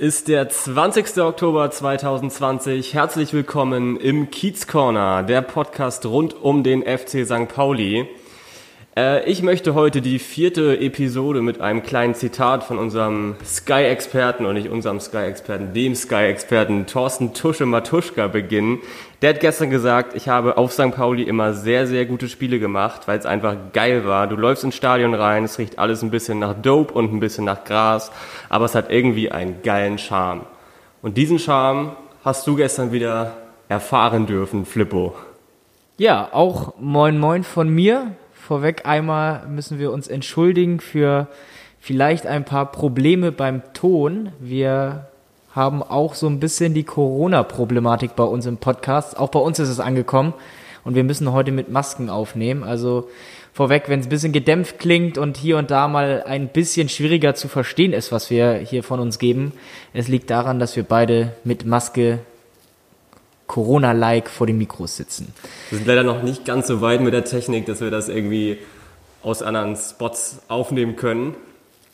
Ist der 20. Oktober 2020. Herzlich willkommen im Kiez Corner, der Podcast rund um den FC St. Pauli. Äh, ich möchte heute die vierte Episode mit einem kleinen Zitat von unserem Sky-Experten und nicht unserem Sky-Experten, dem Sky-Experten Thorsten Tusche Matuschka beginnen. Der hat gestern gesagt, ich habe auf St. Pauli immer sehr, sehr gute Spiele gemacht, weil es einfach geil war. Du läufst ins Stadion rein, es riecht alles ein bisschen nach Dope und ein bisschen nach Gras, aber es hat irgendwie einen geilen Charme. Und diesen Charme hast du gestern wieder erfahren dürfen, Flippo. Ja, auch moin moin von mir vorweg einmal müssen wir uns entschuldigen für vielleicht ein paar Probleme beim Ton. Wir haben auch so ein bisschen die Corona-Problematik bei uns im Podcast. Auch bei uns ist es angekommen und wir müssen heute mit Masken aufnehmen. Also vorweg, wenn es ein bisschen gedämpft klingt und hier und da mal ein bisschen schwieriger zu verstehen ist, was wir hier von uns geben, es liegt daran, dass wir beide mit Maske Corona-like vor den Mikros sitzen. Wir sind leider noch nicht ganz so weit mit der Technik, dass wir das irgendwie aus anderen Spots aufnehmen können.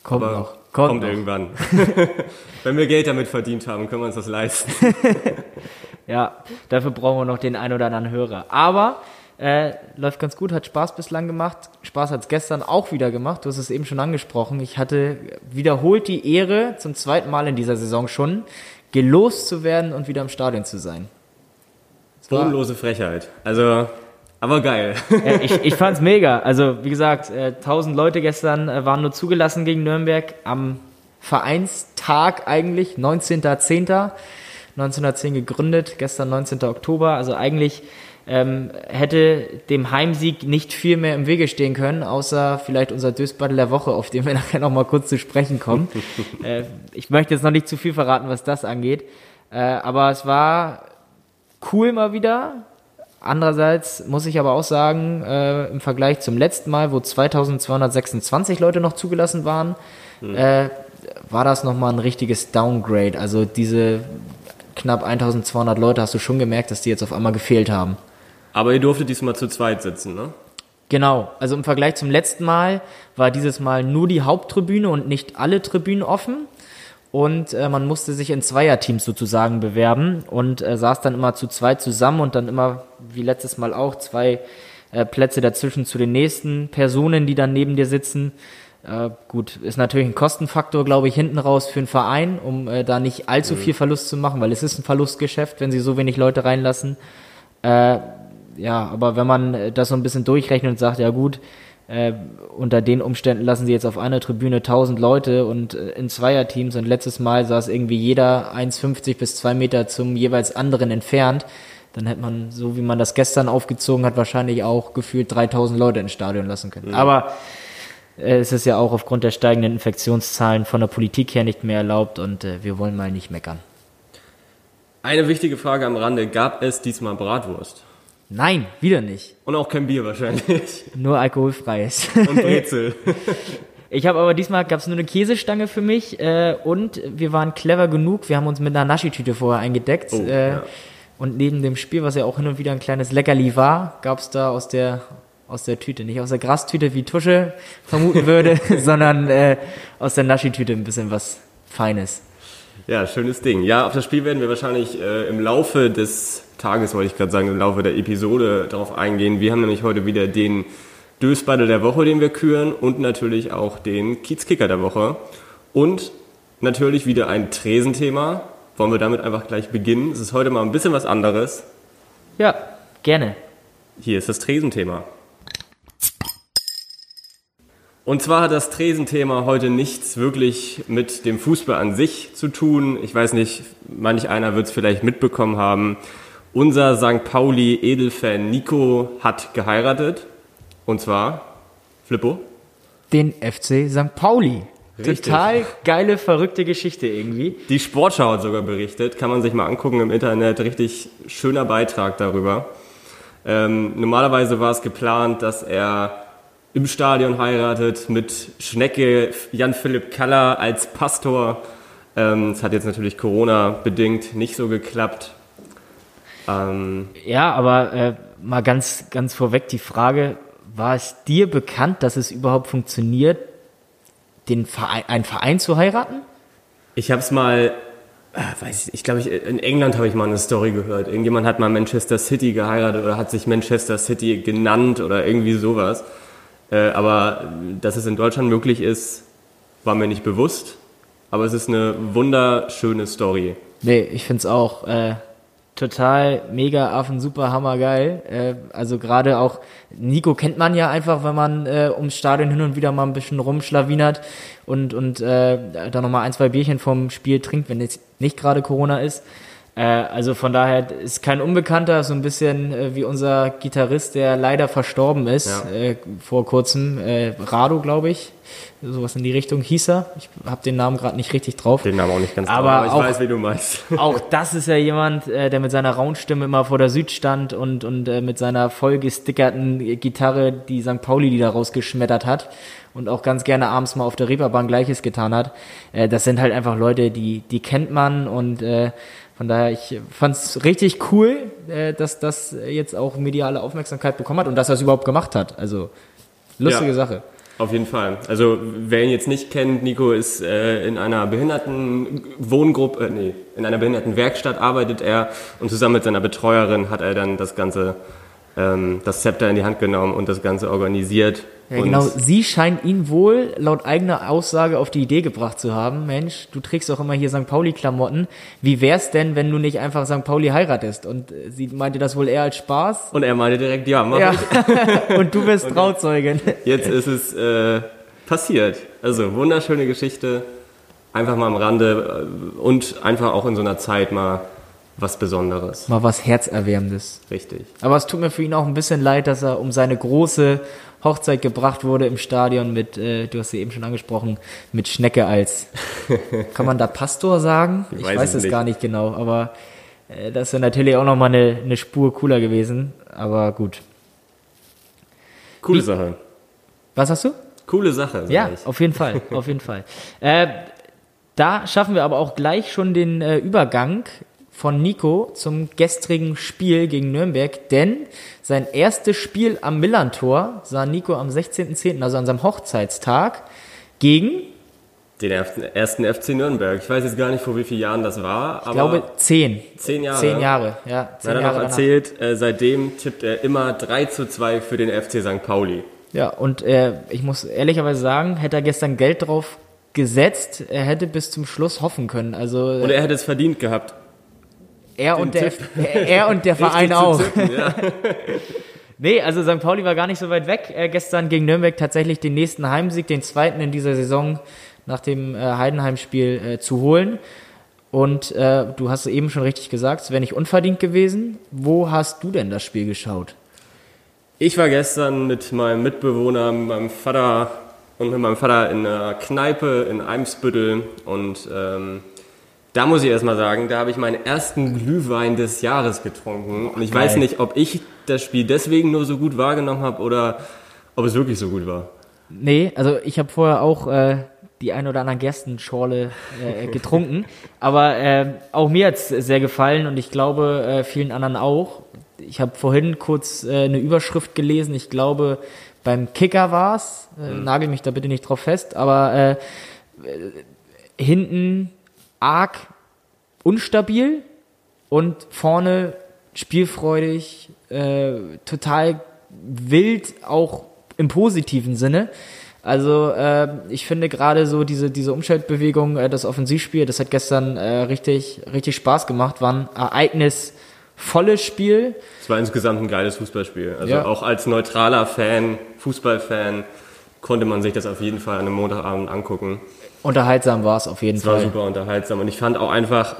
Kommt Aber noch. Kommt, kommt noch. irgendwann. Wenn wir Geld damit verdient haben, können wir uns das leisten. ja, dafür brauchen wir noch den ein oder anderen Hörer. Aber äh, läuft ganz gut, hat Spaß bislang gemacht. Spaß hat es gestern auch wieder gemacht. Du hast es eben schon angesprochen. Ich hatte wiederholt die Ehre, zum zweiten Mal in dieser Saison schon, gelost zu werden und wieder im Stadion zu sein. Bodenlose Frechheit. Also, aber geil. Ja, ich, ich fand's mega. Also, wie gesagt, äh, 1000 Leute gestern äh, waren nur zugelassen gegen Nürnberg am Vereinstag eigentlich, 19.10. 1910 gegründet, gestern 19. Oktober. Also eigentlich ähm, hätte dem Heimsieg nicht viel mehr im Wege stehen können, außer vielleicht unser Dösbattle der Woche, auf den wir nachher noch mal kurz zu sprechen kommen. äh, ich möchte jetzt noch nicht zu viel verraten, was das angeht. Äh, aber es war cool mal wieder. Andererseits muss ich aber auch sagen, äh, im Vergleich zum letzten Mal, wo 2226 Leute noch zugelassen waren, mhm. äh, war das nochmal ein richtiges Downgrade. Also diese knapp 1200 Leute hast du schon gemerkt, dass die jetzt auf einmal gefehlt haben. Aber ihr durftet diesmal zu zweit sitzen, ne? Genau, also im Vergleich zum letzten Mal war dieses Mal nur die Haupttribüne und nicht alle Tribünen offen und äh, man musste sich in Zweierteams sozusagen bewerben und äh, saß dann immer zu zweit zusammen und dann immer, wie letztes Mal auch, zwei äh, Plätze dazwischen zu den nächsten Personen, die dann neben dir sitzen. Äh, gut, ist natürlich ein Kostenfaktor, glaube ich, hinten raus für einen Verein, um äh, da nicht allzu mhm. viel Verlust zu machen, weil es ist ein Verlustgeschäft, wenn sie so wenig Leute reinlassen. Äh, ja, aber wenn man äh, das so ein bisschen durchrechnet und sagt, ja gut, äh, unter den Umständen lassen sie jetzt auf einer Tribüne 1000 Leute und äh, in Zweierteams und letztes Mal saß irgendwie jeder 1,50 bis 2 Meter zum jeweils anderen entfernt. Dann hätte man, so wie man das gestern aufgezogen hat, wahrscheinlich auch gefühlt 3000 Leute ins Stadion lassen können. Mhm. Aber äh, es ist ja auch aufgrund der steigenden Infektionszahlen von der Politik her nicht mehr erlaubt und äh, wir wollen mal nicht meckern. Eine wichtige Frage am Rande, gab es diesmal Bratwurst? Nein, wieder nicht. Und auch kein Bier wahrscheinlich. Nur alkoholfreies. Und Brezel. Ich habe aber diesmal gab es nur eine Käsestange für mich äh, und wir waren clever genug. Wir haben uns mit einer Naschitüte vorher eingedeckt. Oh, äh, ja. Und neben dem Spiel, was ja auch hin und wieder ein kleines Leckerli war, gab es da aus der aus der Tüte, nicht aus der Grastüte wie Tusche vermuten würde, sondern äh, aus der Naschitüte ein bisschen was Feines. Ja, schönes Ding. Ja, auf das Spiel werden wir wahrscheinlich äh, im Laufe des Tages, wollte ich gerade sagen, im Laufe der Episode darauf eingehen. Wir haben nämlich heute wieder den Dösbattle der Woche, den wir küren und natürlich auch den Kiezkicker der Woche. Und natürlich wieder ein Tresenthema. Wollen wir damit einfach gleich beginnen? Es ist heute mal ein bisschen was anderes. Ja, gerne. Hier ist das Tresenthema. Und zwar hat das Tresenthema heute nichts wirklich mit dem Fußball an sich zu tun. Ich weiß nicht, manch einer wird es vielleicht mitbekommen haben. Unser St. Pauli Edelfan Nico hat geheiratet. Und zwar, Flippo? Den FC St. Pauli. Richtig. Total geile, verrückte Geschichte irgendwie. Die Sportschau hat sogar berichtet, kann man sich mal angucken im Internet. Richtig schöner Beitrag darüber. Ähm, normalerweise war es geplant, dass er im Stadion heiratet mit Schnecke Jan-Philipp Kaller als Pastor. Ähm, es ähm, hat jetzt natürlich Corona bedingt nicht so geklappt. Ähm, ja, aber äh, mal ganz, ganz vorweg die Frage, war es dir bekannt, dass es überhaupt funktioniert, den Verein, einen Verein zu heiraten? Ich habe es mal, äh, weiß ich, ich glaube, ich, in England habe ich mal eine Story gehört. Irgendjemand hat mal Manchester City geheiratet oder hat sich Manchester City genannt oder irgendwie sowas. Äh, aber dass es in Deutschland möglich ist, war mir nicht bewusst. Aber es ist eine wunderschöne Story. Nee, ich find's auch äh, total mega Affen, super hammergeil. Äh, also gerade auch Nico kennt man ja einfach, wenn man äh, ums Stadion hin und wieder mal ein bisschen rumschlawinert und und äh, da noch mal ein zwei Bierchen vom Spiel trinkt, wenn jetzt nicht gerade Corona ist. Äh, also von daher ist kein Unbekannter, so ein bisschen äh, wie unser Gitarrist, der leider verstorben ist Ja. äh, vor kurzem, äh, Rado, glaube ich, sowas in die Richtung hieß er. Ich habe den Namen gerade nicht richtig drauf. Den Namen auch nicht ganz Aber drauf, aber ich auch- weiß, wie du meinst. Auch das ist ja jemand, äh, der mit seiner Raunstimme immer vor der Süd stand und, und äh, mit seiner vollgestickerten Gitarre die St. Pauli-Lieder rausgeschmettert hat und auch ganz gerne abends mal auf der Reeperbahn Gleiches getan hat. Das sind halt einfach Leute, die, die kennt man und äh, von daher, ich fand's richtig cool, äh, dass das jetzt auch mediale Aufmerksamkeit bekommen hat und dass er es überhaupt gemacht hat. Also, lustige Ja. Sache. Auf jeden Fall. Also wer ihn jetzt nicht kennt, Nico ist äh, in einer Behindertenwohngruppe, äh, nee, in einer Behindertenwerkstatt arbeitet er und zusammen mit seiner Betreuerin hat er dann das Ganze, ähm, das Zepter in die Hand genommen und das Ganze organisiert. Ja, und genau. Sie scheint ihn wohl laut eigener Aussage auf die Idee gebracht zu haben. Mensch, du trägst doch immer hier St. Pauli-Klamotten. Wie wär's denn, wenn du nicht einfach St. Pauli heiratest? Und äh, sie meinte das wohl eher als Spaß. Und er meinte direkt, ja, mach Ja. ich. Und du bist Trauzeugin. Jetzt ist es äh, passiert. Also wunderschöne Geschichte. Einfach mal am Rande äh, und einfach auch in so einer Zeit mal was Besonderes. Mal was Herzerwärmendes. Richtig. Aber es tut mir für ihn auch ein bisschen leid, dass er um seine große Hochzeit gebracht wurde im Stadion mit, äh, du hast sie eben schon angesprochen, mit Schnecke als, kann man da Pastor sagen? Ich, weiß weiß, es nicht. gar nicht genau, aber äh, das wäre natürlich auch nochmal eine, eine Spur cooler gewesen. Aber gut. Coole Wie- Sache. Was hast du? Coole Sache. Ja, ich. auf jeden Fall, auf jeden Fall. Äh, da schaffen wir aber auch gleich schon den äh, Übergang von Nico zum gestrigen Spiel gegen Nürnberg, denn sein erstes Spiel am Millantor sah Nico am 16.10., also an seinem Hochzeitstag, gegen, Den ersten, FC Nürnberg. Ich weiß jetzt gar nicht, vor wie vielen Jahren das war, aber ich glaube, zehn. zehn Jahre. Zehn Jahre, ja. Er Zehn hat er Jahre noch danach. erzählt, äh, seitdem tippt er immer 3 zu 2 für den FC St. Pauli. Ja, und äh, ich muss ehrlicherweise sagen, hätte er gestern Geld drauf gesetzt, er hätte bis zum Schluss hoffen können. Also Und er hätte es verdient gehabt. Er, und der, Tipp. er und der Verein auch. tippen, ja. Nee, also St. Pauli war gar nicht so weit weg. Äh, gestern gegen Nürnberg tatsächlich den nächsten Heimsieg, den zweiten in dieser Saison nach dem äh, Heidenheim-Spiel äh, zu holen. Und äh, du hast eben schon richtig gesagt, es wäre nicht unverdient gewesen. Wo hast du denn das Spiel geschaut? Ich war gestern mit meinem Mitbewohner, mit meinem Vater und mit meinem Vater in einer Kneipe in Eimsbüttel und ähm, da muss ich erstmal sagen, da habe ich meinen ersten Glühwein des Jahres getrunken und ich weiß nicht, ob ich das Spiel deswegen nur so gut wahrgenommen habe oder ob es wirklich so gut war. Nee, also ich habe vorher auch äh, die ein oder anderen Gerstenschorle äh, getrunken. Aber äh, auch mir hat's sehr gefallen und ich glaube äh, vielen anderen auch. Ich habe vorhin kurz äh, eine Überschrift gelesen. Ich glaube, beim Kicker war's. Äh, Nagel mich da bitte nicht drauf fest. Aber äh, äh, hinten arg unstabil und vorne spielfreudig, äh, total wild, auch im positiven Sinne. Also äh, ich finde gerade so diese diese Umschaltbewegung, äh, das Offensivspiel, das hat gestern äh, richtig richtig Spaß gemacht, war ein ereignisvolles Spiel. Es war insgesamt ein geiles Fußballspiel. Also Ja. auch als neutraler Fan, Fußballfan, konnte man sich das auf jeden Fall an einem Montagabend angucken. Unterhaltsam war es auf jeden Es war Fall. super unterhaltsam und ich fand auch einfach,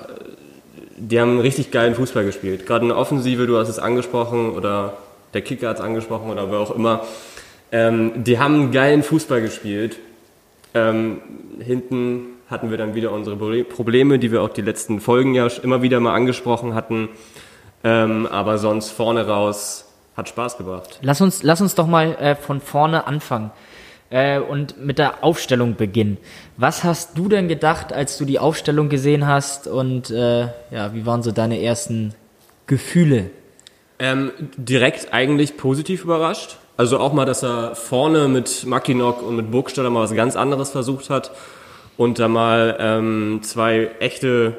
die haben richtig geilen Fußball gespielt. Gerade eine Offensive, du hast es angesprochen oder der Kicker hat es angesprochen oder wer auch immer. Ähm, die haben geilen Fußball gespielt. Ähm, hinten hatten wir dann wieder unsere Proble- Probleme, die wir auch die letzten Folgen ja immer wieder mal angesprochen hatten. Ähm, aber sonst vorne raus hat Spaß gebracht. Lass uns, lass uns doch mal äh, von vorne anfangen äh, und mit der Aufstellung beginnen. Was hast du denn gedacht, als du die Aufstellung gesehen hast und äh, ja, wie waren so deine ersten Gefühle? Ähm, direkt eigentlich positiv überrascht. Also auch mal, dass er vorne mit Mackinock und mit Burgstaller mal was ganz anderes versucht hat. und da mal ähm, zwei echte,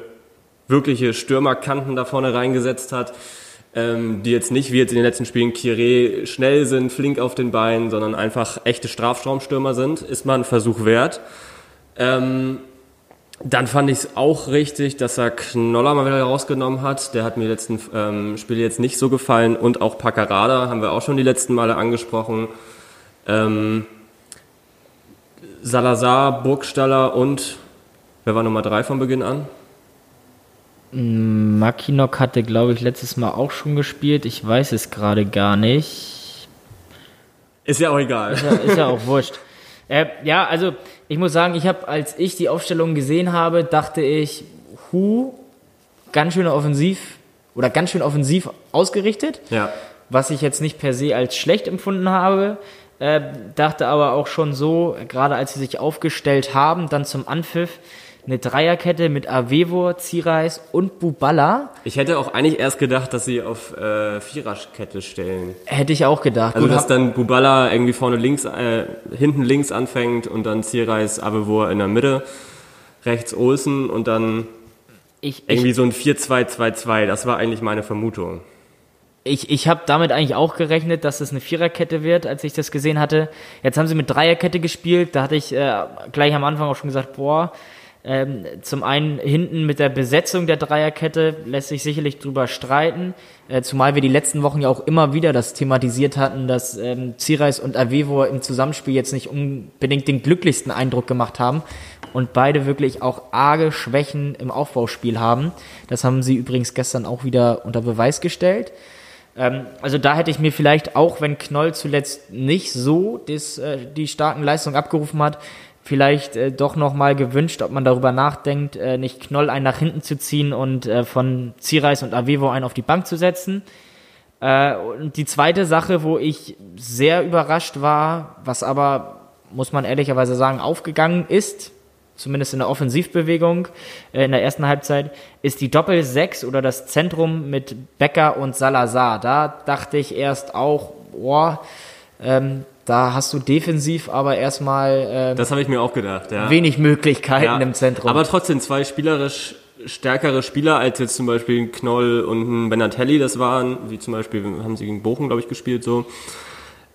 wirkliche Stürmerkanten da vorne reingesetzt hat, ähm, die jetzt nicht wie jetzt in den letzten Spielen Kire schnell sind, flink auf den Beinen, sondern einfach echte Strafraumstürmer sind, ist mal ein Versuch wert. Ähm, dann fand ich es auch richtig, dass er Knoller mal wieder rausgenommen hat. Der hat mir die letzten ähm, Spiele jetzt nicht so gefallen. Und auch Paccarada haben wir auch schon die letzten Male angesprochen. Ähm, Salazar, Burgstaller und wer war Nummer drei von Beginn an? Makinok hatte, glaube ich, letztes Mal auch schon gespielt. Ich weiß es gerade gar nicht. Ist ja auch egal. Ist ja, ist ja auch wurscht. Äh, ja, also ich muss sagen, ich habe, als ich die Aufstellung gesehen habe, dachte ich, Hu, ganz schön offensiv oder ganz schön offensiv ausgerichtet. Ja. Was ich jetzt nicht per se als schlecht empfunden habe. Äh, dachte aber auch schon so, gerade als sie sich aufgestellt haben, dann zum Anpfiff, eine Dreierkette mit Avevo, Zireis und Buballa. Ich hätte auch eigentlich erst gedacht, dass sie auf äh, Viererkette stellen. Hätte ich auch gedacht. Also Gut, dass dann Bubala irgendwie vorne links, äh, hinten links anfängt und dann Zierreis, Avevor in der Mitte, rechts Olsen und dann ich, ich, irgendwie so ein 4-2-2-2. Das war eigentlich meine Vermutung. ich, ich habe damit eigentlich auch gerechnet, dass es eine Viererkette wird, als ich das gesehen hatte. Jetzt haben sie mit Dreierkette gespielt. Da hatte ich äh, gleich am Anfang auch schon gesagt, boah, ähm, zum einen hinten mit der Besetzung der Dreierkette lässt sich sicherlich drüber streiten, äh, zumal wir die letzten Wochen ja auch immer wieder das thematisiert hatten, dass ähm, Zireis und Avevo im Zusammenspiel jetzt nicht unbedingt den glücklichsten Eindruck gemacht haben und beide wirklich auch arge Schwächen im Aufbauspiel haben. Das haben sie übrigens gestern auch wieder unter Beweis gestellt. Ähm, also da hätte ich mir vielleicht auch, wenn Knoll zuletzt nicht so das, äh, die starken Leistungen abgerufen hat, vielleicht äh, doch nochmal gewünscht, ob man darüber nachdenkt, äh, nicht Knoll einen nach hinten zu ziehen und äh, von Zireis und Avevo einen auf die Bank zu setzen. Äh, und die zweite Sache, wo ich sehr überrascht war, was aber, muss man ehrlicherweise sagen, aufgegangen ist, zumindest in der Offensivbewegung äh, in der ersten Halbzeit, ist die Doppel-6 oder das Zentrum mit Becker und Salazar. Da dachte ich erst auch, boah, ähm, da hast du defensiv aber erstmal Das habe ich mir auch gedacht, ja. äh, wenig Möglichkeiten ja. im Zentrum. Aber trotzdem zwei spielerisch stärkere Spieler als jetzt zum Beispiel ein Knoll und ein Benatelli das waren, wie zum Beispiel haben sie gegen Bochum, glaube ich, gespielt so.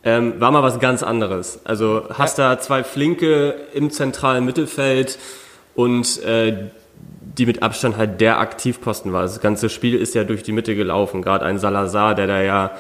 Ähm, war mal was ganz anderes. Also hast da zwei Flinke im zentralen Mittelfeld und äh, die mit Abstand halt der Aktivposten war. Das ganze Spiel ist ja durch die Mitte gelaufen. Gerade ein Salazar, der da ja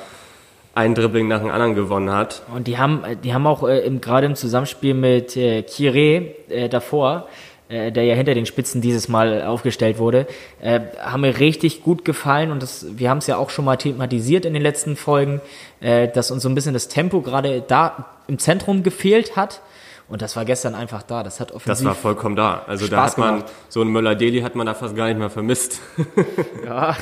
ein Dribbling nach dem anderen gewonnen hat. Und die haben, die haben auch äh, im, gerade im Zusammenspiel mit äh, Kire äh, davor, äh, der ja hinter den Spitzen dieses Mal aufgestellt wurde, äh, haben mir richtig gut gefallen und das, wir haben es ja auch schon mal thematisiert in den letzten Folgen, äh, dass uns so ein bisschen das Tempo gerade da im Zentrum gefehlt hat. Und das war gestern einfach da. Das hat offensiv. Das war vollkommen da. Also da Spaß hat man, gemacht. so ein Möller-Deli hat man da fast gar nicht mehr vermisst. ja,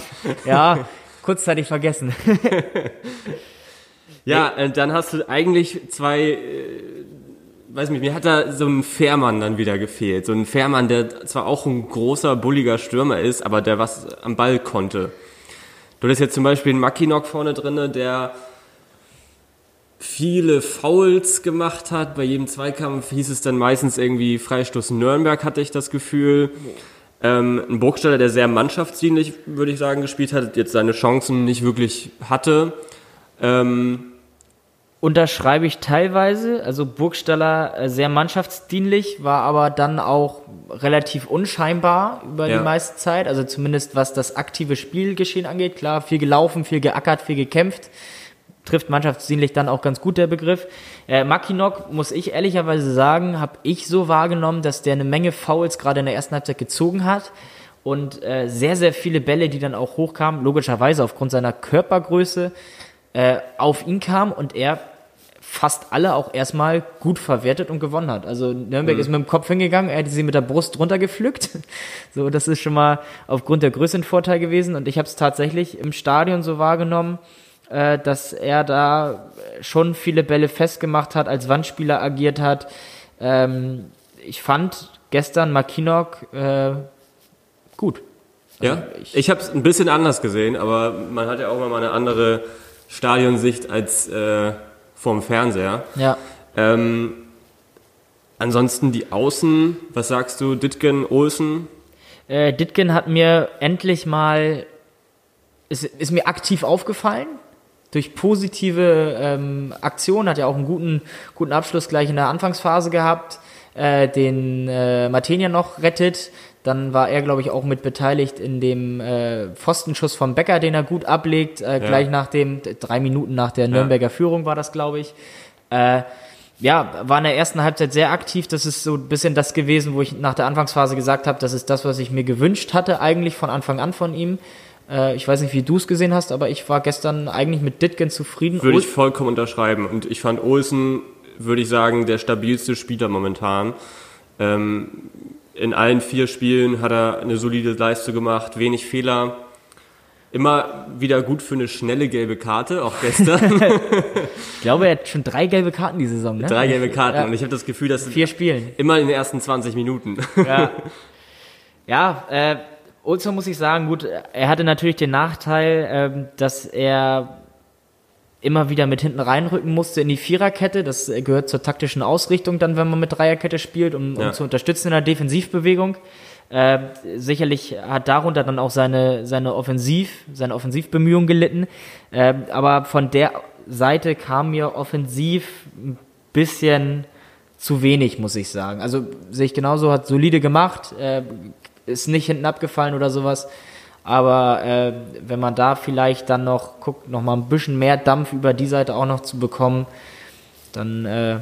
ja, kurzzeitig vergessen. Ja, äh, dann hast du eigentlich zwei, äh, weiß nicht, mir hat da so ein Fährmann dann wieder gefehlt. So ein Fährmann, der zwar auch ein großer, bulliger Stürmer ist, aber der was am Ball konnte. Du hast jetzt zum Beispiel einen Mackinock vorne drinne, der viele Fouls gemacht hat. Bei jedem Zweikampf hieß es dann meistens irgendwie Freistoß Nürnberg, hatte ich das Gefühl. Ähm, ein Burgstaller, der sehr mannschaftsdienlich, würde ich sagen, gespielt hat, jetzt seine Chancen nicht wirklich hatte. Ähm, Unterschreibe ich teilweise. Also Burgstaller äh, sehr mannschaftsdienlich, war aber dann auch relativ unscheinbar über Ja. die meiste Zeit. Also zumindest was das aktive Spielgeschehen angeht. Klar, viel gelaufen, viel geackert, viel gekämpft. Trifft mannschaftsdienlich dann auch ganz gut der Begriff. Äh, Makinok, muss ich ehrlicherweise sagen, habe ich so wahrgenommen, dass der eine Menge Fouls gerade in der ersten Halbzeit gezogen hat und äh, sehr, sehr viele Bälle, die dann auch hochkamen, logischerweise aufgrund seiner Körpergröße, äh, auf ihn kam und er fast alle auch erstmal gut verwertet und gewonnen hat. Also Nürnberg ist mit dem Kopf hingegangen, er hätte sie mit der Brust runtergepflückt. So, das ist schon mal aufgrund der Größe ein Vorteil gewesen. Und ich habe es tatsächlich im Stadion so wahrgenommen, äh, dass er da schon viele Bälle festgemacht hat, als Wandspieler agiert hat. Ähm, ich fand gestern Makinok äh, gut. Ja, ich, ich habe es ein bisschen anders gesehen, aber man hat ja auch mal eine andere Stadionsicht als äh, vorm Fernseher. Ja. Ähm, Ansonsten die Außen, was sagst du, Ditgen, Olsen? Äh, Ditgen hat mir endlich mal, ist, ist mir aktiv aufgefallen. Durch positive ähm, Aktionen hat er auch einen guten, guten Abschluss gleich in der Anfangsphase gehabt, äh, den äh, Matenia noch rettet. Dann war er, glaube ich, auch mit beteiligt in dem äh, Pfostenschuss vom Becker, den er gut ablegt, äh, gleich nach dem, drei Minuten nach der Nürnberger Führung war das, glaube ich. Äh, ja, war in der ersten Halbzeit sehr aktiv. Das ist so ein bisschen das gewesen, wo ich nach der Anfangsphase gesagt habe, das ist das, was ich mir gewünscht hatte, eigentlich von Anfang an von ihm. Äh, ich weiß nicht, wie du es gesehen hast, aber ich war gestern eigentlich mit Ditgen zufrieden. Würde ich vollkommen unterschreiben. Und ich fand Olsen, würde ich sagen, der stabilste Spieler momentan. Ähm, in allen vier Spielen hat er eine solide Leistung gemacht, wenig Fehler. Immer wieder gut für eine schnelle gelbe Karte, auch gestern. ich glaube, er hat schon drei gelbe Karten die Saison, ne? Drei gelbe Karten. Ja. Und ich habe das Gefühl, dass Vier Spielen. immer in den ersten 20 Minuten. Ja, ja äh, Olson muss ich sagen, gut, er hatte natürlich den Nachteil, ähm, dass er immer wieder mit hinten reinrücken musste in die Viererkette. Das äh, gehört zur taktischen Ausrichtung dann, wenn man mit Dreierkette spielt, um, um Ja. zu unterstützen in der Defensivbewegung. Äh, sicherlich hat darunter dann auch seine, seine Offensiv, seine Offensivbemühungen gelitten. Äh, aber von der Seite kam mir offensiv ein bisschen zu wenig, muss ich sagen. Also sehe ich genauso, hat solide gemacht, äh, ist nicht hinten abgefallen oder sowas. Aber äh, wenn man da vielleicht dann noch guckt, noch mal ein bisschen mehr Dampf über die Seite auch noch zu bekommen, dann äh,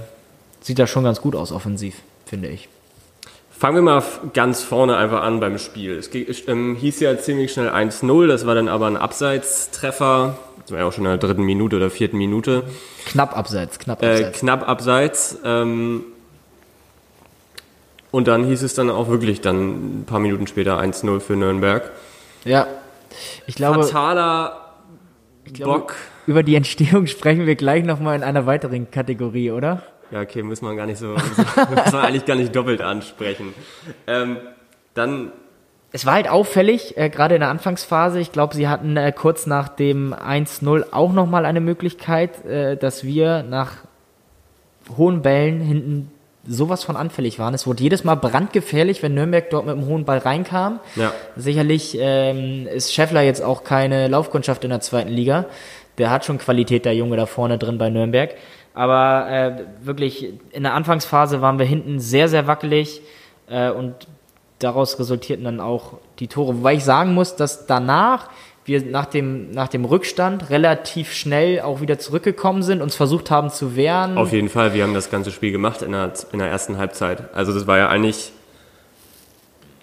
sieht das schon ganz gut aus offensiv, finde ich. Fangen wir mal ganz vorne einfach an beim Spiel. Es ähm, hieß ja ziemlich schnell 1-0, das war dann aber ein Abseitstreffer. Das war ja auch schon in der dritten Minute oder vierten Minute. Knapp abseits, knapp Äh, abseits. knapp abseits. Ähm, und dann hieß es dann auch wirklich dann ein paar Minuten später 1-0 für Nürnberg. Ja. Ich glaube, Fataler glaube, Bock. über die Entstehung sprechen wir gleich nochmal in einer weiteren Kategorie, oder? Ja, okay, muss man gar nicht so, muss man eigentlich gar nicht doppelt ansprechen. Ähm, dann Es war halt auffällig, äh, gerade in der Anfangsphase. Ich glaube, sie hatten äh, kurz nach dem 1-0 auch nochmal eine Möglichkeit, äh, dass wir nach hohen Bällen hinten sowas von anfällig waren. Es wurde jedes Mal brandgefährlich, wenn Nürnberg dort mit einem hohen Ball reinkam. Ja. Sicherlich ähm, ist Scheffler jetzt auch keine Laufkundschaft in der zweiten Liga. Der hat schon Qualität, der Junge da vorne drin bei Nürnberg. Aber äh, wirklich, in der Anfangsphase waren wir hinten sehr, sehr wackelig äh, und daraus resultierten dann auch die Tore. Wobei ich sagen muss, dass danach wir nach dem, nach dem Rückstand relativ schnell auch wieder zurückgekommen sind, uns versucht haben zu wehren. Auf jeden Fall, wir haben das ganze Spiel gemacht in der, in der ersten Halbzeit. Also das war ja eigentlich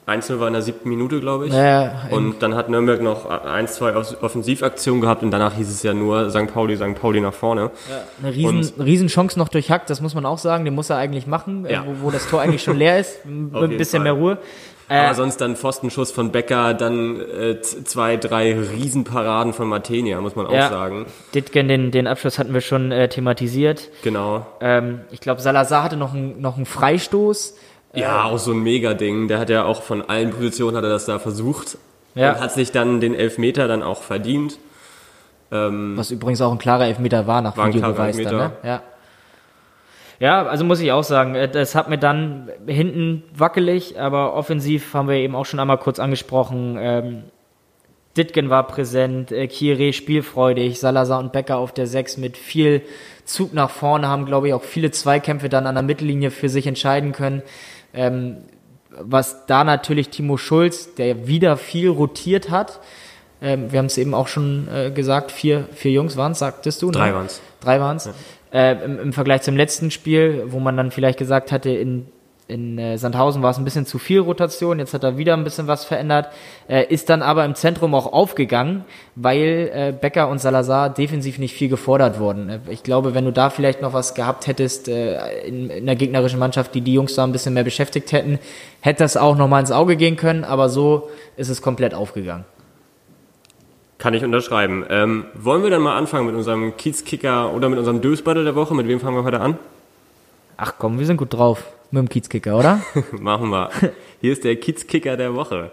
1-0 war in der siebten Minute, glaube ich. Ja, und dann hat Nürnberg noch ein, zwei Off- Offensivaktionen gehabt und danach hieß es ja nur St. Pauli, St. Pauli nach vorne. Eine riesen, riesen Chance noch durchhackt, das muss man auch sagen, den muss er eigentlich machen, äh, Ja. wo, wo das Tor eigentlich schon leer ist, ein bisschen Fall. mehr Ruhe. Aber Äh, sonst dann Pfostenschuss von Becker, dann äh, zwei, drei Riesenparaden von Martenia, muss man auch Ja. sagen. Ditgen, den, den Abschluss hatten wir schon äh, thematisiert. Genau. Ähm, ich glaube, Salazar hatte noch, einen noch einen Freistoß. Ja, auch so ein Mega-Ding. Der hat ja auch von allen Positionen hat er das da versucht. Ja. Und hat sich dann den Elfmeter dann auch verdient. Was übrigens auch ein klarer Elfmeter war nach War ein Videobeweis klarer dann, ne? Elfmeter. Ja. Ja, also muss ich auch sagen, äh, das hat mir dann hinten wackelig, aber offensiv haben wir eben auch schon einmal kurz angesprochen. Ähm, Ditgen war präsent, äh, Kire spielfreudig, Salazar und Becker auf der 6 mit viel Zug nach vorne, haben, glaube ich, auch viele Zweikämpfe dann an der Mittellinie für sich entscheiden können. Ähm, was da natürlich Timo Schulz, der wieder viel rotiert hat, ähm, wir haben es eben auch schon äh, gesagt, vier, vier Jungs waren es, sagtest du? Drei ne? waren's. Drei waren es. Äh, im, Im Vergleich zum letzten Spiel, wo man dann vielleicht gesagt hatte, in, in äh, Sandhausen war es ein bisschen zu viel Rotation, jetzt hat er wieder ein bisschen was verändert, äh, ist dann aber im Zentrum auch aufgegangen, weil äh, Becker und Salazar defensiv nicht viel gefordert wurden. Äh, Ich glaube, wenn du da vielleicht noch was gehabt hättest äh, in, in der gegnerischen Mannschaft, die die Jungs da ein bisschen mehr beschäftigt hätten, hätte das auch nochmal ins Auge gehen können, aber so ist es komplett aufgegangen. Kann ich unterschreiben. Ähm, wollen wir dann mal anfangen mit unserem Kiezkicker oder mit unserem Dösbattle der Woche? Mit wem fangen wir heute an? Ach komm, wir sind gut drauf mit dem Kiezkicker, oder? Machen wir. Hier ist der Kiezkicker der Woche.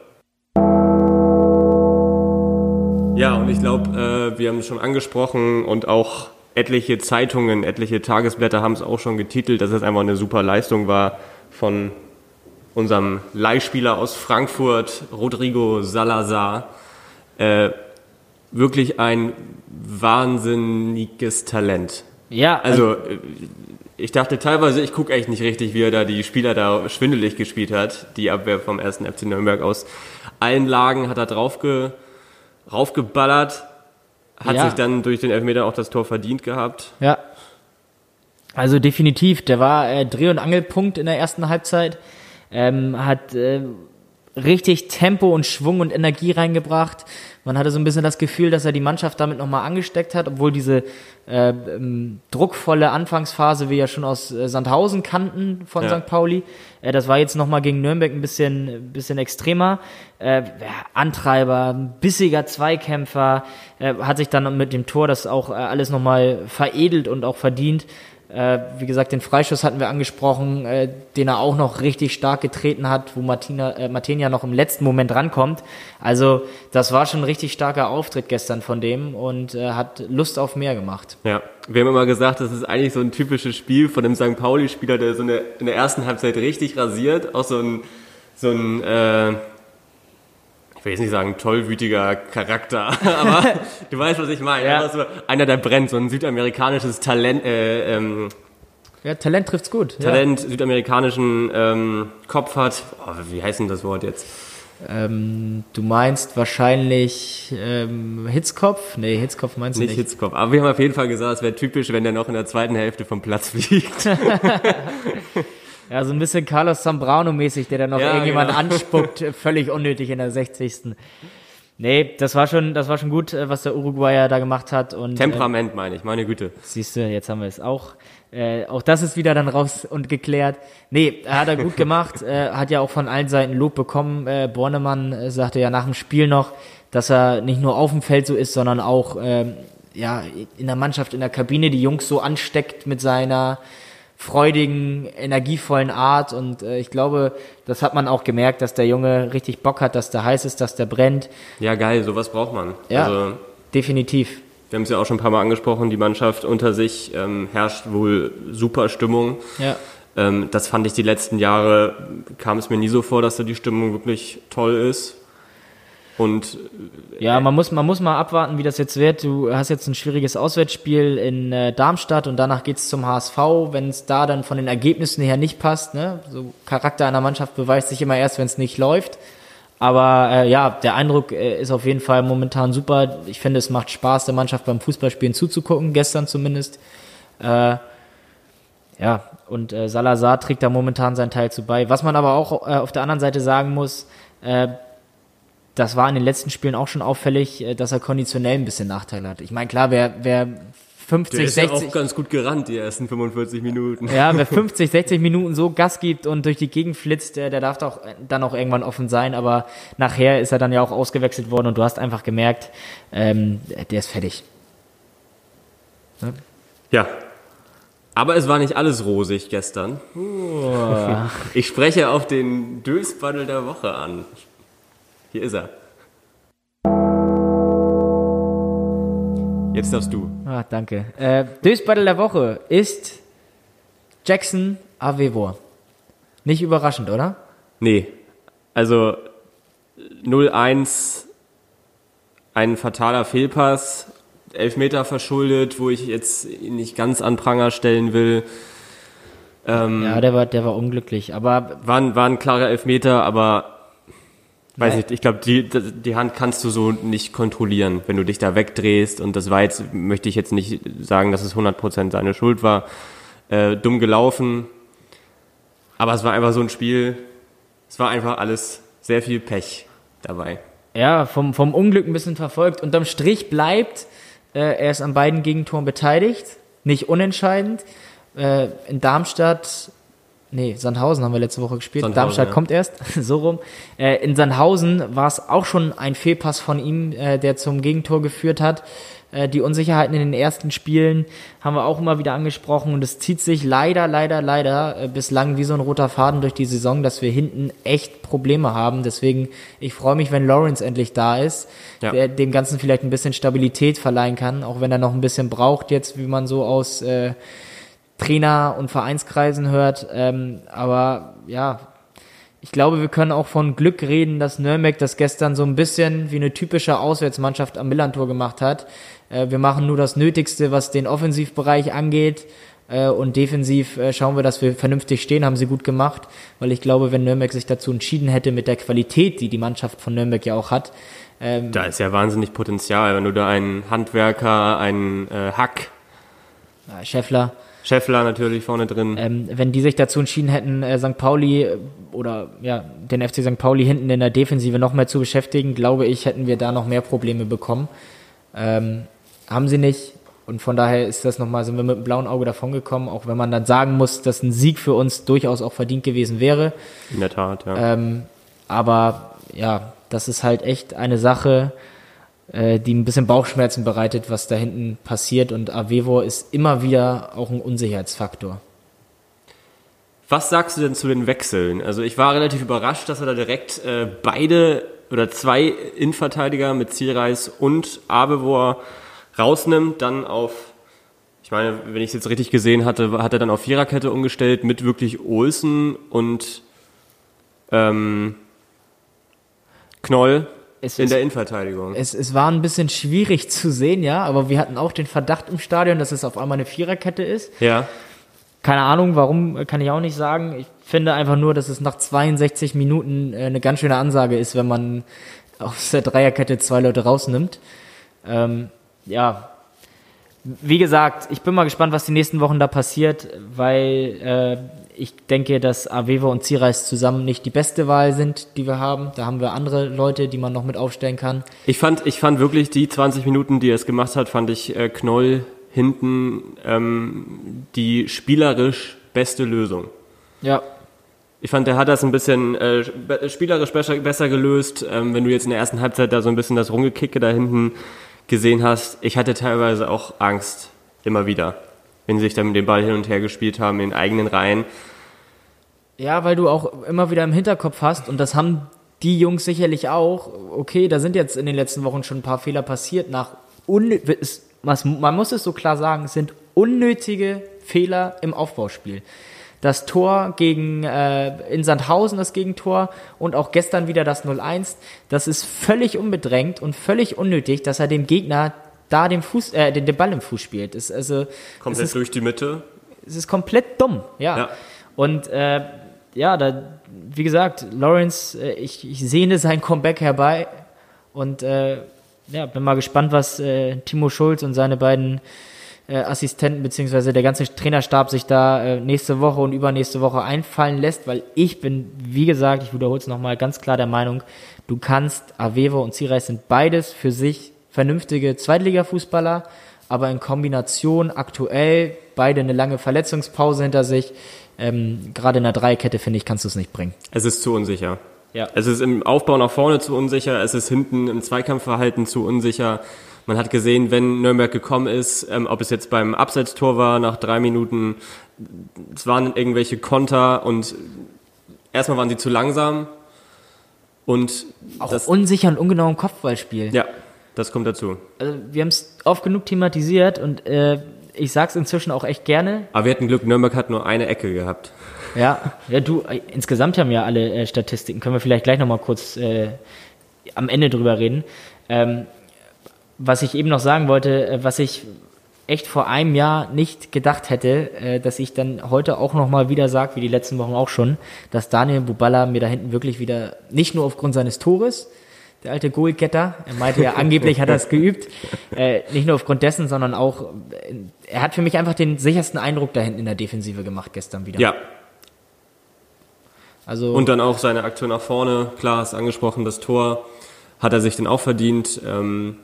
Ja, und ich glaube, äh, wir haben es schon angesprochen und auch etliche Zeitungen, etliche Tagesblätter haben es auch schon getitelt, dass es einfach eine super Leistung war von unserem Leihspieler aus Frankfurt, Rodrigo Salazar. Äh, wirklich ein wahnsinniges Talent. Ja, Also äh, ich dachte teilweise, ich gucke echt nicht richtig, wie er da die Spieler da schwindelig gespielt hat. Die Abwehr vom ersten FC Nürnberg aus allen Lagen hat er draufge, raufgeballert, hat Ja. sich dann durch den Elfmeter auch das Tor verdient gehabt. Ja. Also definitiv, der war äh, Dreh- und Angelpunkt in der ersten Halbzeit, ähm, hat äh, richtig Tempo und Schwung und Energie reingebracht. Man hatte so ein bisschen das Gefühl, dass er die Mannschaft damit nochmal angesteckt hat, obwohl diese äh, ähm, druckvolle Anfangsphase wir ja schon aus äh, Sandhausen kannten von Ja. St. Pauli. Äh, das war jetzt nochmal gegen Nürnberg ein bisschen, bisschen extremer. Äh, Antreiber, ein bissiger Zweikämpfer, äh, hat sich dann mit dem Tor das auch äh, alles nochmal veredelt und auch verdient. Äh, wie gesagt, den Freischuss hatten wir angesprochen, äh, den er auch noch richtig stark getreten hat, wo Martina, äh, noch im letzten Moment rankommt. Also das war schon ein richtig starker Auftritt gestern von dem und äh, hat Lust auf mehr gemacht. Ja, wir haben immer gesagt, das ist eigentlich so ein typisches Spiel von einem St. Pauli-Spieler, der so eine, in der ersten Halbzeit richtig rasiert, auch so ein, so ein äh, ich will jetzt nicht sagen tollwütiger Charakter, aber du weißt, was ich meine. Ja. Einfach So einer, der brennt, so ein südamerikanisches Talent, äh, ähm, Ja, Talent trifft's gut. Talent, südamerikanischen ähm, Kopf hat. Oh, wie heißt denn das Wort jetzt? Ja. Ähm, du meinst wahrscheinlich ähm, Hitzkopf? Nee, Hitzkopf meinst du Nicht nicht. Hitzkopf. Aber wir haben auf jeden Fall gesagt, es wäre typisch, wenn der noch in der zweiten Hälfte vom Platz fliegt. Ja, so ein bisschen Carlos Zambrano-mäßig, der dann noch Ja, irgendjemand genau. anspuckt, äh, völlig unnötig in der 60. Nee, das war schon, das war schon gut, äh, was der Uruguayer da gemacht hat. Und, äh, Temperament meine ich, meine Güte. Siehst du, jetzt haben wir es auch. Äh, auch das ist wieder dann raus und geklärt. Nee, hat er gut gemacht, äh, hat ja auch von allen Seiten Lob bekommen. Äh, Bornemann äh, sagte ja nach dem Spiel noch, dass er nicht nur auf dem Feld so ist, sondern auch ähm, ja, in der Mannschaft, in der Kabine die Jungs so ansteckt mit seiner freudigen, energievollen Art. Und äh, ich glaube, das hat man auch gemerkt, dass der Junge richtig Bock hat, dass der heiß ist, dass der brennt. Ja, geil, sowas braucht man. Ja, Also, definitiv. wir haben es ja auch schon ein paar Mal angesprochen, die Mannschaft unter sich ähm, herrscht wohl super Stimmung. Ja. Ähm, das fand ich die letzten Jahre, kam es mir nie so vor, dass da die Stimmung wirklich toll ist. Und Ja, man muss, man muss mal abwarten, wie das jetzt wird. Du hast jetzt ein schwieriges Auswärtsspiel in äh, Darmstadt und danach geht's zum HSV. Wenn es da dann von den Ergebnissen her nicht passt, ne? so Charakter einer Mannschaft beweist sich immer erst, wenn es nicht läuft. Aber äh, ja, der Eindruck äh, ist auf jeden Fall momentan super. Ich finde, es macht Spaß, der Mannschaft beim Fußballspielen zuzugucken, gestern zumindest. Äh, ja, und äh, Salazar trägt da momentan seinen Teil zu bei. Was man aber auch äh, auf der anderen Seite sagen muss, äh, das war in den letzten Spielen auch schon auffällig, äh, dass er konditionell ein bisschen Nachteile hat. Ich meine, klar, wer, wer 50, der ist ja 60, auch ganz gut gerannt, die ersten 45 Minuten. ja, wer 50, 60 Minuten so Gas gibt und durch die Gegend flitzt, der, der darf doch dann auch irgendwann offen sein, aber nachher ist er dann ja auch ausgewechselt worden und du hast einfach gemerkt, ähm, der ist fertig. Ja. Aber es war nicht alles rosig gestern. Ich spreche auf den Dösbaddel der Woche an. Hier ist er. Jetzt darfst du. Ah, danke. Äh, Dösbattle der Woche ist Jackson Avevor. Nicht überraschend, oder? Nee. Also 0-1, ein fataler Fehlpass, Elfmeter verschuldet, wo ich jetzt ihn nicht ganz an Pranger stellen will. Ähm, Ja, der war, der war unglücklich, aber war, war ein klarer Elfmeter, aber weiß nicht, ich glaube, die, die Hand kannst du so nicht kontrollieren, wenn du dich da wegdrehst. Und das war jetzt, möchte ich jetzt nicht sagen, dass es 100% seine Schuld war. Äh, dumm gelaufen. Aber es war einfach so ein Spiel, es war einfach alles sehr viel Pech dabei. ja, vom, vom Unglück ein bisschen verfolgt. Unterm Strich bleibt, äh, er ist an beiden Gegentoren beteiligt, nicht unentscheidend. Äh, in Darmstadt, nee, Sandhausen haben wir letzte Woche gespielt. Sandhausen, Darmstadt ja. kommt erst, so rum. Äh, in Sandhausen war es auch schon ein Fehlpass von ihm, äh, der zum Gegentor geführt hat. Äh, die Unsicherheiten in den ersten Spielen haben wir auch immer wieder angesprochen und es zieht sich leider, leider, leider äh, bislang wie so ein roter Faden durch die Saison, dass wir hinten echt Probleme haben. Deswegen, ich freue mich, wenn Lawrence endlich da ist, ja. der dem Ganzen vielleicht ein bisschen Stabilität verleihen kann, auch wenn er noch ein bisschen braucht jetzt, wie man so aus äh, Trainer- und Vereinskreisen hört. Ähm, aber ja, ich glaube, wir können auch von Glück reden, dass Nürnberg das gestern so ein bisschen wie eine typische Auswärtsmannschaft am Millantor gemacht hat. Äh, wir machen nur das Nötigste, was den Offensivbereich angeht. Äh, und defensiv äh, schauen wir, dass wir vernünftig stehen, haben sie gut gemacht, weil ich glaube, wenn Nürnberg sich dazu entschieden hätte mit der Qualität, die die Mannschaft von Nürnberg ja auch hat. Ähm, da ist ja wahnsinnig Potenzial, wenn du da einen Handwerker, einen äh, Hack, Scheffler, Scheffler natürlich vorne drin. Ähm, wenn die sich dazu entschieden hätten, äh, St. Pauli äh, oder ja, den FC St. Pauli hinten in der Defensive noch mehr zu beschäftigen, glaube ich, hätten wir da noch mehr Probleme bekommen. Ähm, haben sie nicht. Und von daher ist das nochmal, sind wir mit einem blauen Auge davongekommen, auch wenn man dann sagen muss, dass ein Sieg für uns durchaus auch verdient gewesen wäre. In der Tat, ja. Ähm, aber ja, das ist halt echt eine Sache, äh, die ein bisschen Bauchschmerzen bereitet, was da hinten passiert. Und Avevo ist immer wieder auch ein Unsicherheitsfaktor. Was sagst du denn zu den Wechseln? Also ich war relativ überrascht, dass er da direkt äh, beide oder zwei Innenverteidiger mit Zielreis und Abevor rausnimmt, dann auf, ich meine, wenn ich es jetzt richtig gesehen hatte, hat er dann auf Viererkette umgestellt mit wirklich Olsen und ähm, Knoll es in ist, der Innenverteidigung. Es, es war ein bisschen schwierig zu sehen, ja, aber wir hatten auch den Verdacht im Stadion, dass es auf einmal eine Viererkette ist. Ja. Keine Ahnung, warum, kann ich auch nicht sagen. Ich finde einfach nur, dass es nach 62 Minuten äh, eine ganz schöne Ansage ist, wenn man aus der Dreierkette zwei Leute rausnimmt. Ähm, ja, wie gesagt, ich bin mal gespannt, was die nächsten Wochen da passiert, weil äh, ich denke, dass Avevo und Zierreis zusammen nicht die beste Wahl sind, die wir haben. Da haben wir andere Leute, die man noch mit aufstellen kann. Ich fand, ich fand wirklich die 20 Minuten, die er es gemacht hat, fand ich äh, Knoll hinten ähm, die spielerisch beste Lösung. Ja. Ich fand, der hat das ein bisschen äh, spielerisch besser, besser gelöst. Ähm, wenn du jetzt in der ersten Halbzeit da so ein bisschen das Rumgekicke da hinten gesehen hast, ich hatte teilweise auch Angst, immer wieder wenn sie sich dann mit dem Ball hin und her gespielt haben in eigenen Reihen. Ja, weil du auch immer wieder im Hinterkopf hast, und das haben die Jungs sicherlich auch, okay, da sind jetzt in den letzten Wochen schon ein paar Fehler passiert, nach man muss es so klar sagen, es sind unnötige Fehler im Aufbauspiel. Das Tor gegen äh, in Sandhausen, das Gegentor und auch gestern wieder das 0-1, das ist völlig unbedrängt und völlig unnötig, dass er dem Gegner da den Fuß, äh, den, den Ball im Fuß spielt. Ist also komplett ist, durch die Mitte. Es ist komplett dumm, ja. ja. Und äh, ja, da, wie gesagt, Lawrence, äh, ich, ich sehne sein Comeback herbei und äh, ja, bin mal gespannt, was äh, Timo Schulz und seine beiden äh, Assistenten beziehungsweise der ganze Trainerstab sich da äh, nächste Woche und übernächste Woche einfallen lässt, weil ich bin, wie gesagt, ich wiederhole es nochmal ganz klar der Meinung, du kannst, Avevo und Zireis sind beides für sich vernünftige Zweitliga-Fußballer, aber in Kombination aktuell beide eine lange Verletzungspause hinter sich. Ähm, Gerade in der Dreikette, finde ich, kannst du es nicht bringen. Es ist zu unsicher. Ja. Es ist im Aufbau nach vorne zu unsicher, es ist hinten im Zweikampfverhalten zu unsicher. Man hat gesehen, wenn Nürnberg gekommen ist, ähm, ob es jetzt beim Abseitstor war, nach drei Minuten, es waren irgendwelche Konter und erstmal waren sie zu langsam und auch unsicher und ungenau im Kopfballspiel. Ja, das kommt dazu. Also wir haben es oft genug thematisiert und äh, ich sag's inzwischen auch echt gerne. Aber wir hatten Glück, Nürnberg hat nur eine Ecke gehabt. Ja, ja du, äh, insgesamt haben ja alle äh, Statistiken, können wir vielleicht gleich nochmal kurz äh, am Ende drüber reden. Ähm, was ich eben noch sagen wollte, äh, was ich echt vor einem Jahr nicht gedacht hätte, äh, dass ich dann heute auch nochmal wieder sage, wie die letzten Wochen auch schon, dass Daniel Buballa mir da hinten wirklich wieder, nicht nur aufgrund seines Tores, der alte Goalgetter. Er meinte ja, angeblich hat er es geübt. Äh, nicht nur aufgrund dessen, sondern auch, äh, er hat für mich einfach den sichersten Eindruck da hinten in der Defensive gemacht gestern wieder. Ja. Also Und dann auch seine Aktion nach vorne, klar, hast angesprochen, das Tor hat er sich dann auch verdient. Ähm,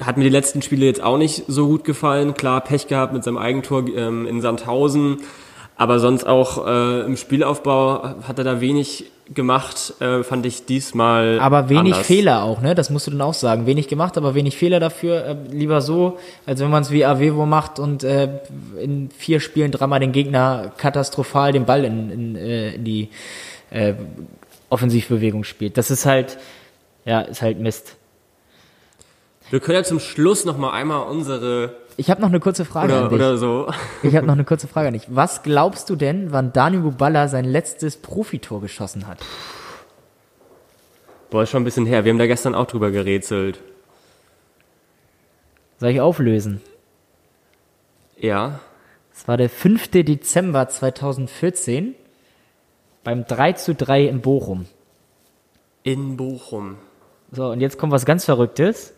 hat mir die letzten Spiele jetzt auch nicht so gut gefallen. Klar, Pech gehabt mit seinem Eigentor ähm, in Sandhausen. Aber sonst auch äh, im Spielaufbau hat er da wenig gemacht, äh, fand ich diesmal. Aber wenig anders. Fehler auch, ne? Das musst du dann auch sagen. Wenig gemacht, aber wenig Fehler dafür. Äh, lieber so, als wenn man es wie Avevo macht und äh, in vier Spielen dreimal den Gegner katastrophal den Ball in, in, äh, in die äh, Offensivbewegung spielt. Das ist halt, ja, ist halt Mist. Wir können ja zum Schluss noch mal einmal unsere Ich habe noch eine kurze Frage an oder, dich. oder so. Ich habe noch eine kurze Frage an dich. Was glaubst du denn, wann Daniel Buballa sein letztes Profitor geschossen hat? Boah, ist schon ein bisschen her. Wir haben da gestern auch drüber gerätselt. Soll ich auflösen? Ja. Es war der 5. Dezember 2014 beim 3 zu 3 in Bochum. In Bochum. So, und jetzt kommt was ganz Verrücktes.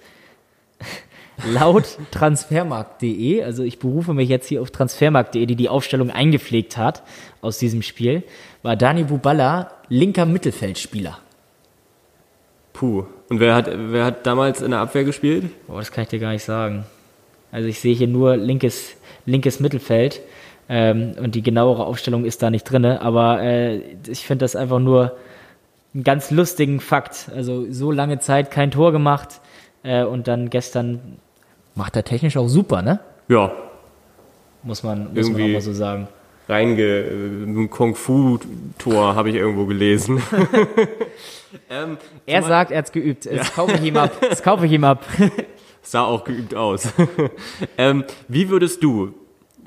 Laut transfermarkt.de, also ich berufe mich jetzt hier auf transfermarkt.de, die die Aufstellung eingepflegt hat aus diesem Spiel, war Dani Buballa linker Mittelfeldspieler. Puh. Und wer hat, wer hat damals in der Abwehr gespielt? Boah, das kann ich dir gar nicht sagen. Also ich sehe hier nur linkes, linkes Mittelfeld ähm, und die genauere Aufstellung ist da nicht drinne, aber äh, ich finde das einfach nur einen ganz lustigen Fakt. Also so lange Zeit kein Tor gemacht äh, und dann gestern macht er technisch auch super, ne? Ja. Muss man, muss man Irgendwie- auch mal so sagen. Reinge, äh, ein Kung-Fu-Tor habe ich irgendwo gelesen. ähm, Er sagt, er hat's geübt. Das kaufe ich ihm ab. Das kaufe ich ihm ab. sah auch geübt aus. ähm, wie würdest du,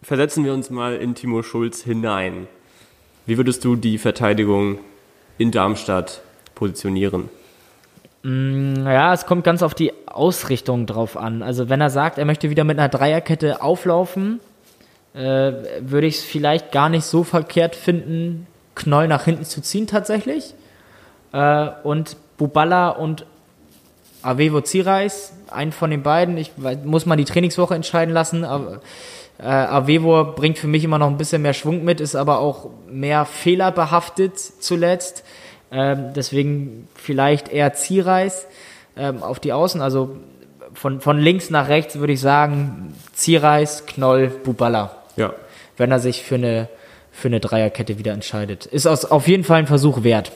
versetzen wir uns mal in Timo Schulz hinein, wie würdest du die Verteidigung in Darmstadt positionieren? Ja, es kommt ganz auf die Ausrichtung drauf an. Also wenn er sagt, er möchte wieder mit einer Dreierkette auflaufen, äh, würde ich es vielleicht gar nicht so verkehrt finden, Knoll nach hinten zu ziehen tatsächlich. Äh, und Buballa und Avevo Zireis, einen von den beiden, ich muss man die Trainingswoche entscheiden lassen, aber äh, Avevo bringt für mich immer noch ein bisschen mehr Schwung mit, ist aber auch mehr fehlerbehaftet zuletzt. Ähm, deswegen vielleicht eher Zierreis ähm, auf die Außen. Also von, von links nach rechts würde ich sagen Zierreis, Knoll, Buballa. Ja. Wenn er sich für eine, für eine Dreierkette wieder entscheidet. Ist aus, auf jeden Fall ein Versuch wert.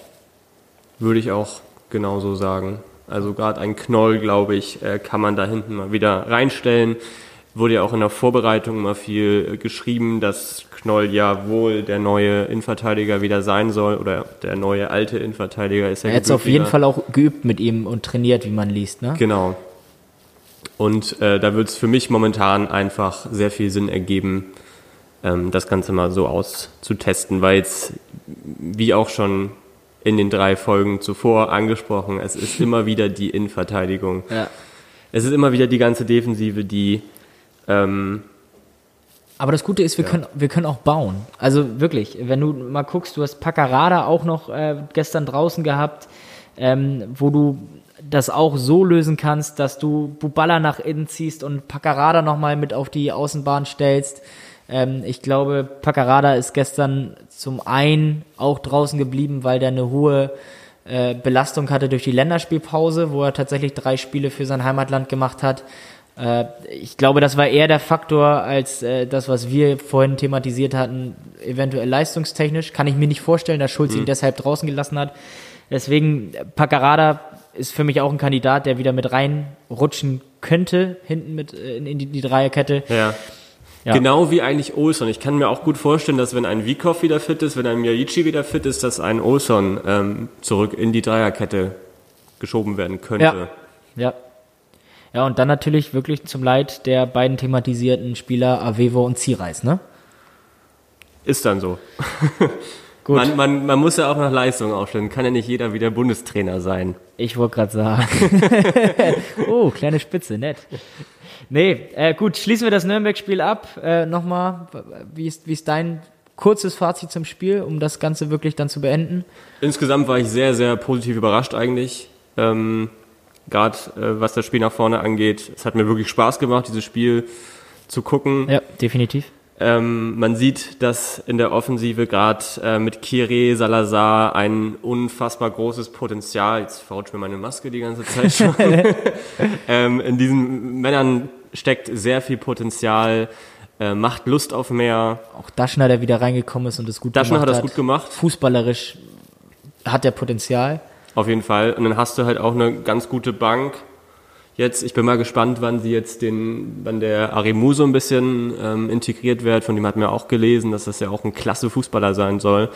Würde ich auch genauso sagen. Also gerade ein Knoll, glaube ich, äh, kann man da hinten mal wieder reinstellen. Wurde ja auch in der Vorbereitung mal viel äh, geschrieben, dass Knoll ja wohl der neue Innenverteidiger wieder sein soll oder der neue alte Innenverteidiger ist ja Er hat es auf jeden. Fall auch geübt mit ihm und trainiert, wie man liest. Ne? Genau. Und äh, da wird es für mich momentan einfach sehr viel Sinn ergeben, ähm, das Ganze mal so auszutesten, weil jetzt, wie auch schon in den drei Folgen zuvor angesprochen, es ist immer wieder die Innenverteidigung. Ja. Es ist immer wieder die ganze Defensive, die ähm, Aber das Gute ist, wir, können, wir können auch bauen. Also wirklich, wenn du mal guckst, du hast Paccarada auch noch äh, gestern draußen gehabt, ähm, wo du das auch so lösen kannst, dass du Buballa nach innen ziehst und Paccarada nochmal mit auf die Außenbahn stellst. Ähm, ich glaube, Paccarada ist gestern zum einen auch draußen geblieben, weil der eine hohe äh, Belastung hatte durch die Länderspielpause, wo er tatsächlich drei Spiele für sein Heimatland gemacht hat. Äh, ich glaube, das war eher der Faktor als äh, das, was wir vorhin thematisiert hatten, eventuell leistungstechnisch. Kann ich mir nicht vorstellen, dass Schulz ihn deshalb draußen gelassen hat. Deswegen, äh, Paccarada ist für mich auch ein Kandidat, der wieder mit reinrutschen könnte, hinten mit in, in die, die Dreierkette. ja, Ja. genau wie eigentlich Olson. Ich kann mir auch gut vorstellen, dass wenn ein Vikov wieder fit ist, wenn ein Miyagichi wieder fit ist, dass ein Olson ähm, zurück in die Dreierkette geschoben werden könnte. Ja. Ja. Ja, und dann natürlich wirklich zum Leid der beiden thematisierten Spieler Avevo und Zierreis, ne? Ist dann so. Gut. Man, man, man muss ja auch nach Leistung aufstellen. Kann ja nicht jeder wieder Bundestrainer sein. Ich wollte gerade sagen. oh, kleine Spitze, nett. Nee, äh, gut, schließen wir das Nürnberg-Spiel ab. Äh, Nochmal, wie ist, wie ist dein kurzes Fazit zum Spiel, um das Ganze wirklich dann zu beenden? Insgesamt war ich sehr, sehr positiv überrascht eigentlich. Ähm, Gerade äh, was das Spiel nach vorne angeht. Es hat mir wirklich Spaß gemacht, dieses Spiel zu gucken. Ja, definitiv. Ähm, man sieht, dass in der Offensive gerade äh, mit Kire, Salazar ein unfassbar großes Potenzial, jetzt verrutscht mir meine Maske die ganze Zeit schon, ähm, in diesen Männern steckt sehr viel Potenzial. äh, macht Lust auf mehr. Auch Daschner, der wieder reingekommen ist und es gut Daschner gemacht hat das gut gemacht. Fußballerisch hat der Potenzial. Auf jeden Fall. Und dann hast du halt auch eine ganz gute Bank. Jetzt, ich bin mal gespannt, wann sie jetzt den, wann der Arimu so ein bisschen ähm, integriert wird. Von dem hat man auch gelesen, dass das ja auch ein klasse Fußballer sein soll.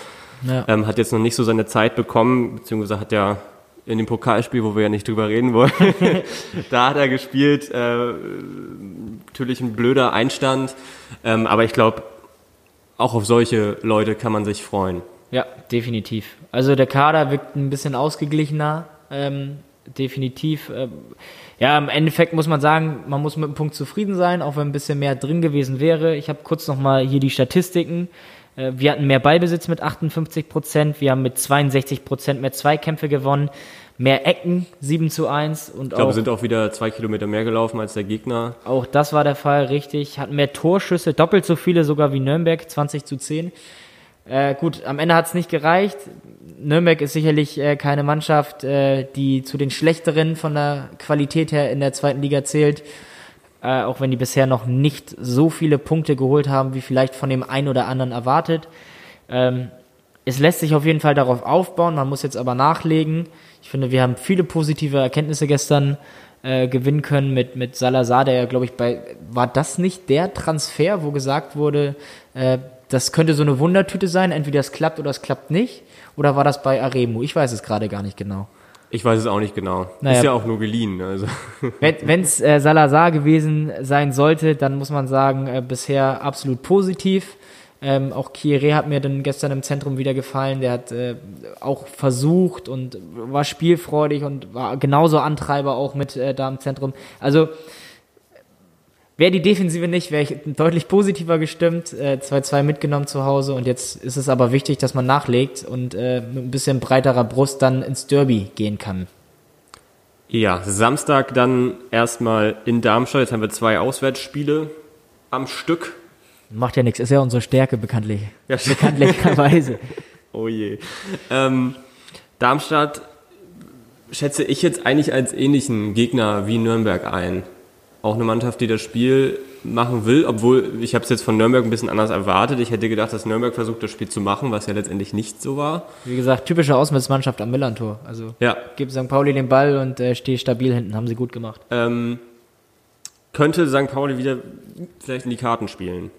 Ja. Ähm, hat jetzt noch nicht so seine Zeit bekommen, beziehungsweise hat ja in dem Pokalspiel, wo wir ja nicht drüber reden wollen, da hat er gespielt. Äh, natürlich ein blöder Einstand, ähm, aber ich glaube, auch auf solche Leute kann man sich freuen. Ja, definitiv. Also der Kader wirkt ein bisschen ausgeglichener, ähm, definitiv. Ähm, ja, im Endeffekt muss man sagen, man muss mit dem Punkt zufrieden sein, auch wenn ein bisschen mehr drin gewesen wäre. Ich habe kurz nochmal hier die Statistiken. Äh, wir hatten mehr Ballbesitz mit 58 Prozent, wir haben mit 62 Prozent mehr Zweikämpfe gewonnen, mehr Ecken 7 zu 1 und Ich glaube, wir sind auch wieder zwei Kilometer mehr gelaufen als der Gegner. auch das war der Fall, richtig. Hatten mehr Torschüsse, doppelt so viele sogar wie Nürnberg, 20 zu 10. Äh, gut, am Ende hat es nicht gereicht. Nürnberg ist sicherlich äh, keine Mannschaft, äh, die zu den schlechteren von der Qualität her in der zweiten Liga zählt. Äh, auch wenn die bisher noch nicht so viele Punkte geholt haben, wie vielleicht von dem einen oder anderen erwartet. Ähm, es lässt sich auf jeden Fall darauf aufbauen, man muss jetzt aber nachlegen. Ich finde, wir haben viele positive Erkenntnisse gestern äh, gewinnen können mit, mit Salazar, der ja, glaube ich, bei, war das nicht der Transfer, wo gesagt wurde, äh, das könnte so eine Wundertüte sein, entweder es klappt oder es klappt nicht? Oder war das bei Aremu? Ich weiß es gerade gar nicht genau. Ich weiß es auch nicht genau. Naja. Ist ja auch nur geliehen. Also. Wenn es äh, Salazar gewesen sein sollte, dann muss man sagen, äh, bisher absolut positiv. Ähm, auch Kieré hat mir dann gestern im Zentrum wieder gefallen. Der hat äh, auch versucht und war spielfreudig und war genauso Antreiber auch mit äh, da im Zentrum. Also wäre die Defensive nicht, wäre ich deutlich positiver gestimmt. Äh, 2-2 mitgenommen zu Hause und jetzt ist es aber wichtig, dass man nachlegt und äh, mit ein bisschen breiterer Brust dann ins Derby gehen kann. Ja, Samstag dann erstmal in Darmstadt. Jetzt haben wir zwei Auswärtsspiele am Stück. Macht ja nichts, ist ja unsere Stärke bekanntlich. Ja, Bekanntlicherweise. Oh je. Ähm, Darmstadt schätze ich jetzt eigentlich als ähnlichen Gegner wie Nürnberg ein. Auch eine Mannschaft, die das Spiel machen will, obwohl ich habe es jetzt von Nürnberg ein bisschen anders erwartet. Ich hätte gedacht, dass Nürnberg versucht, das Spiel zu machen, was ja letztendlich nicht so war. Wie gesagt, typische Auswärtsmannschaft am Millantor. Also Ja, gib St. Pauli den Ball und äh, steh stabil hinten, haben sie gut gemacht. ähm, könnte St. Pauli wieder vielleicht in die Karten spielen.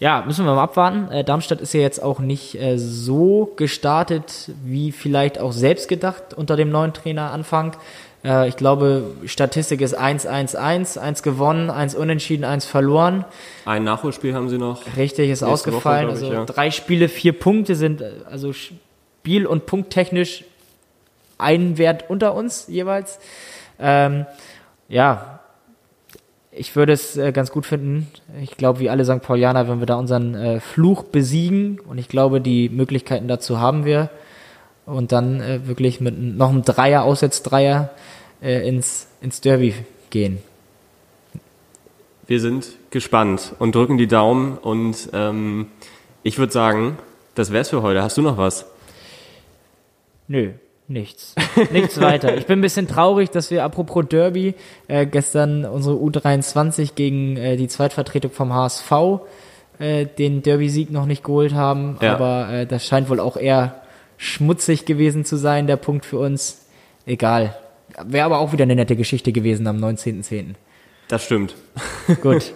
Ja, müssen wir mal abwarten. Äh, Darmstadt ist ja jetzt auch nicht äh, so gestartet, wie vielleicht auch selbst gedacht unter dem neuen Trainer Anfang. Äh, ich glaube, Statistik ist 1-1-1, 1 gewonnen, 1 unentschieden, 1 verloren. Ein Nachholspiel haben sie noch. Richtig, ist ausgefallen. Woche, ich, also ja. drei Spiele, vier Punkte sind äh, also spiel- und punkttechnisch ein Wert unter uns jeweils. Ähm, ja, ich würde es äh, ganz gut finden. Ich glaube, wie alle St. Paulianer, wenn wir da unseren äh, Fluch besiegen und ich glaube, die Möglichkeiten dazu haben wir und dann äh, wirklich mit noch einem Dreier, Aussetzdreier äh, ins, ins Derby gehen. Wir sind gespannt und drücken die Daumen und ähm, ich würde sagen, das wär's für heute. Hast du noch was? Nö, nichts. Nichts weiter. Ich bin ein bisschen traurig, dass wir, apropos Derby, äh, gestern unsere U23 gegen äh, die Zweitvertretung vom HSV äh, den Derby-Sieg noch nicht geholt haben. Ja. Aber äh, das scheint wohl auch eher schmutzig gewesen zu sein, der Punkt für uns. Egal. Wäre aber auch wieder eine nette Geschichte gewesen am 19.10. Das stimmt. Gut.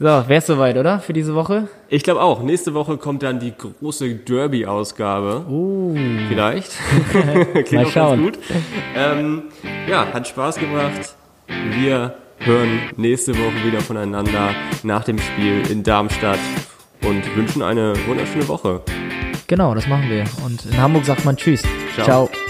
So, wär's soweit, oder? Für diese Woche? Ich glaube auch. Nächste Woche kommt dann die große Derby-Ausgabe. Uh, Vielleicht. Klingt Mal auch schauen. gut. Ähm, ja, hat Spaß gemacht. Wir hören nächste Woche wieder voneinander nach dem Spiel in Darmstadt und wünschen eine wunderschöne Woche. Genau, das machen wir. Und in Hamburg sagt man Tschüss. Ciao. Ciao.